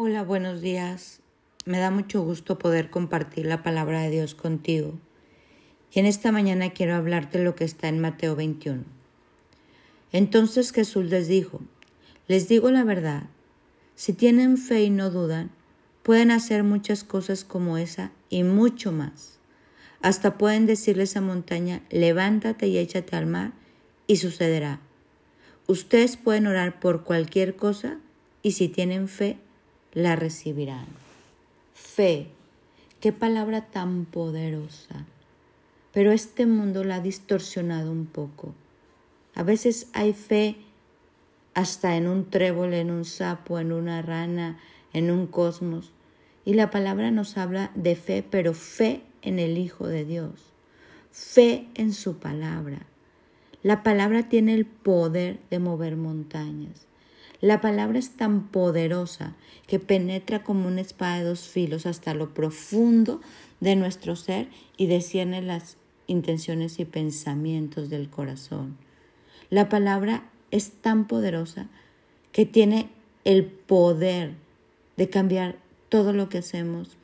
Hola, buenos días. Me da mucho gusto poder compartir la palabra de Dios contigo. Y en esta mañana quiero hablarte lo que está en Mateo 21. Entonces Jesús les dijo, les digo la verdad, si tienen fe y no dudan, pueden hacer muchas cosas como esa y mucho más. Hasta pueden decirle a esa montaña, levántate y échate al mar, y sucederá. Ustedes pueden orar por cualquier cosa y si tienen fe, la recibirán. Fe, qué palabra tan poderosa. Pero este mundo la ha distorsionado un poco. A veces hay fe hasta en un trébol, en un sapo, en una rana, en un cosmos. Y la palabra nos habla de fe, pero fe en el Hijo de Dios, fe en su palabra. La palabra tiene el poder de mover montañas. La palabra es tan poderosa que penetra como una espada de dos filos hasta lo profundo de nuestro ser y desciende las intenciones y pensamientos del corazón. La palabra es tan poderosa que tiene el poder de cambiar todo lo que hacemos,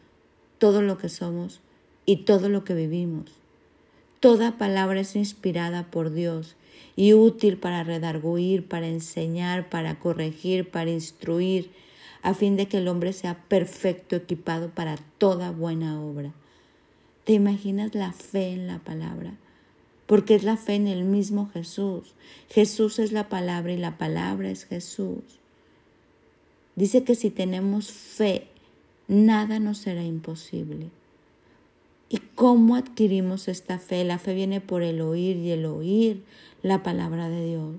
todo lo que somos y todo lo que vivimos. Toda palabra es inspirada por Dios y útil para redarguir, para enseñar, para corregir, para instruir, a fin de que el hombre sea perfecto, equipado para toda buena obra. ¿Te imaginas la fe en la palabra? Porque es la fe en el mismo Jesús. Jesús es la palabra y la palabra es Jesús. Dice que si tenemos fe, nada nos será imposible. ¿Y cómo adquirimos esta fe? La fe viene por el oír y el oír la palabra de Dios.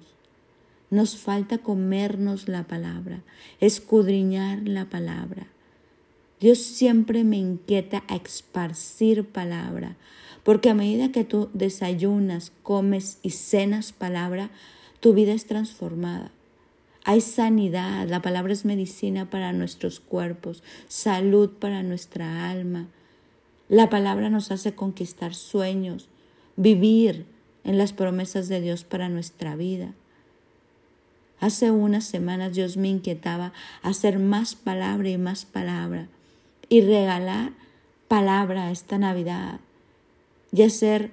Nos falta comernos la palabra, escudriñar la palabra. Dios siempre me inquieta a esparcir palabra, porque a medida que tú desayunas, comes y cenas palabra, tu vida es transformada. Hay sanidad, la palabra es medicina para nuestros cuerpos, salud para nuestra alma. La palabra nos hace conquistar sueños, vivir en las promesas de Dios para nuestra vida. Hace unas semanas Dios me inquietaba hacer más palabra y más palabra y regalar palabra esta Navidad y hacer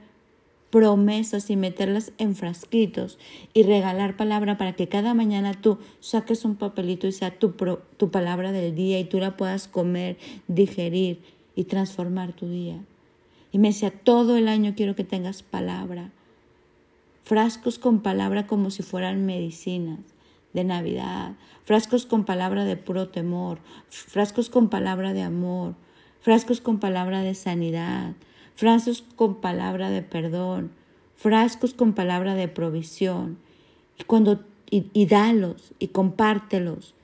promesas y meterlas en frasquitos y regalar palabra para que cada mañana tú saques un papelito y sea tu, tu palabra del día y tú la puedas comer, digerir y transformar tu día. Y me decía, todo el año quiero que tengas palabra frascos con palabra como si fueran medicinas de Navidad, frascos con palabra de puro temor, frascos con palabra de amor, frascos con palabra de sanidad, frascos con palabra de perdón, frascos con palabra de provisión. Y cuando y, y dalos y compártelos.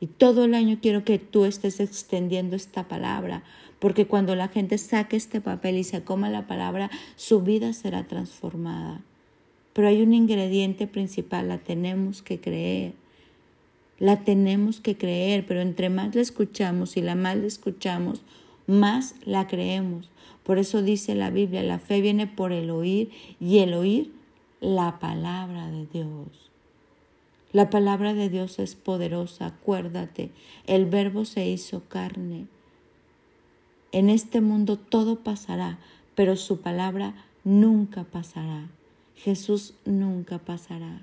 Y todo el año quiero que tú estés extendiendo esta palabra, porque cuando la gente saque este papel y se coma la palabra, su vida será transformada. Pero hay un ingrediente principal, la tenemos que creer. La tenemos que creer, pero entre más la escuchamos y la más la escuchamos, más la creemos. Por eso dice la Biblia, la fe viene por el oír y el oír la palabra de Dios. La palabra de Dios es poderosa, acuérdate, el verbo se hizo carne. En este mundo todo pasará, pero su palabra nunca pasará. Jesús nunca pasará.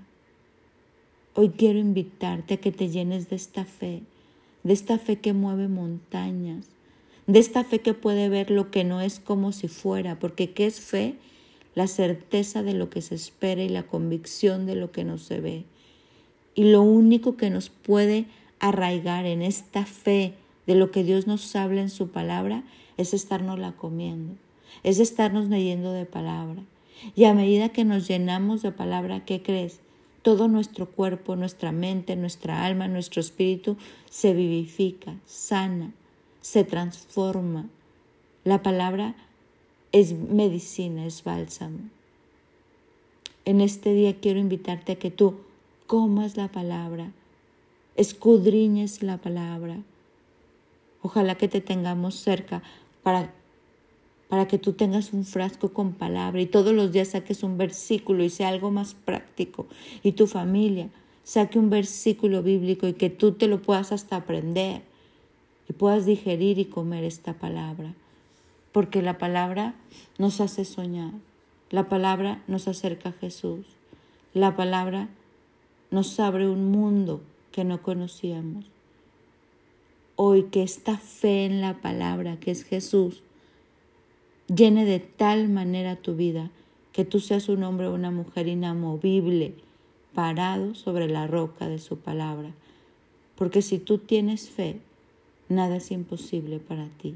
Hoy quiero invitarte a que te llenes de esta fe, de esta fe que mueve montañas, de esta fe que puede ver lo que no es como si fuera, porque ¿qué es fe? La certeza de lo que se espera y la convicción de lo que no se ve. Y lo único que nos puede arraigar en esta fe de lo que Dios nos habla en su palabra es estarnos la comiendo, es estarnos leyendo de palabra, y a medida que nos llenamos de palabra, ¿qué crees? Todo nuestro cuerpo, nuestra mente, nuestra alma, nuestro espíritu se vivifica, sana, se transforma. La palabra es medicina, es bálsamo. En este día quiero invitarte a que tú comas la palabra, escudriñes la palabra. Ojalá que te tengamos cerca para para que tú tengas un frasco con palabra y todos los días saques un versículo y sea algo más práctico y tu familia saque un versículo bíblico y que tú te lo puedas hasta aprender y puedas digerir y comer esta palabra, porque la palabra nos hace soñar, la palabra nos acerca a Jesús, la palabra nos abre un mundo que no conocíamos. Hoy que esta fe en la palabra que es Jesús llene de tal manera tu vida que tú seas un hombre o una mujer inamovible, parado sobre la roca de su palabra. Porque si tú tienes fe, nada es imposible para ti.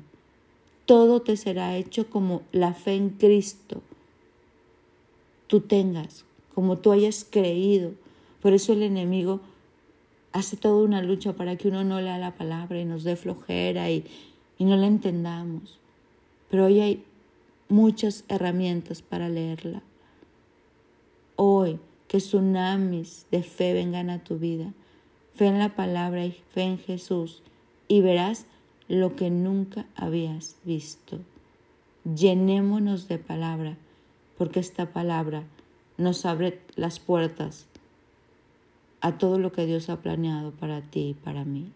Todo te será hecho como la fe en Cristo tú tengas, como tú hayas creído. Por eso el enemigo hace toda una lucha para que uno no lea la palabra y nos dé flojera y, y no la entendamos. Pero hoy hay muchas herramientas para leerla. Hoy que tsunamis de fe vengan a tu vida. Fe en la palabra y fe en Jesús y verás lo que nunca habías visto. Llenémonos de palabra, porque esta palabra nos abre las puertas a todo lo que Dios ha planeado para ti y para mí.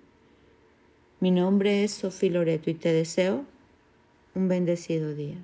Mi nombre es Sofía Loreto y te deseo un bendecido día.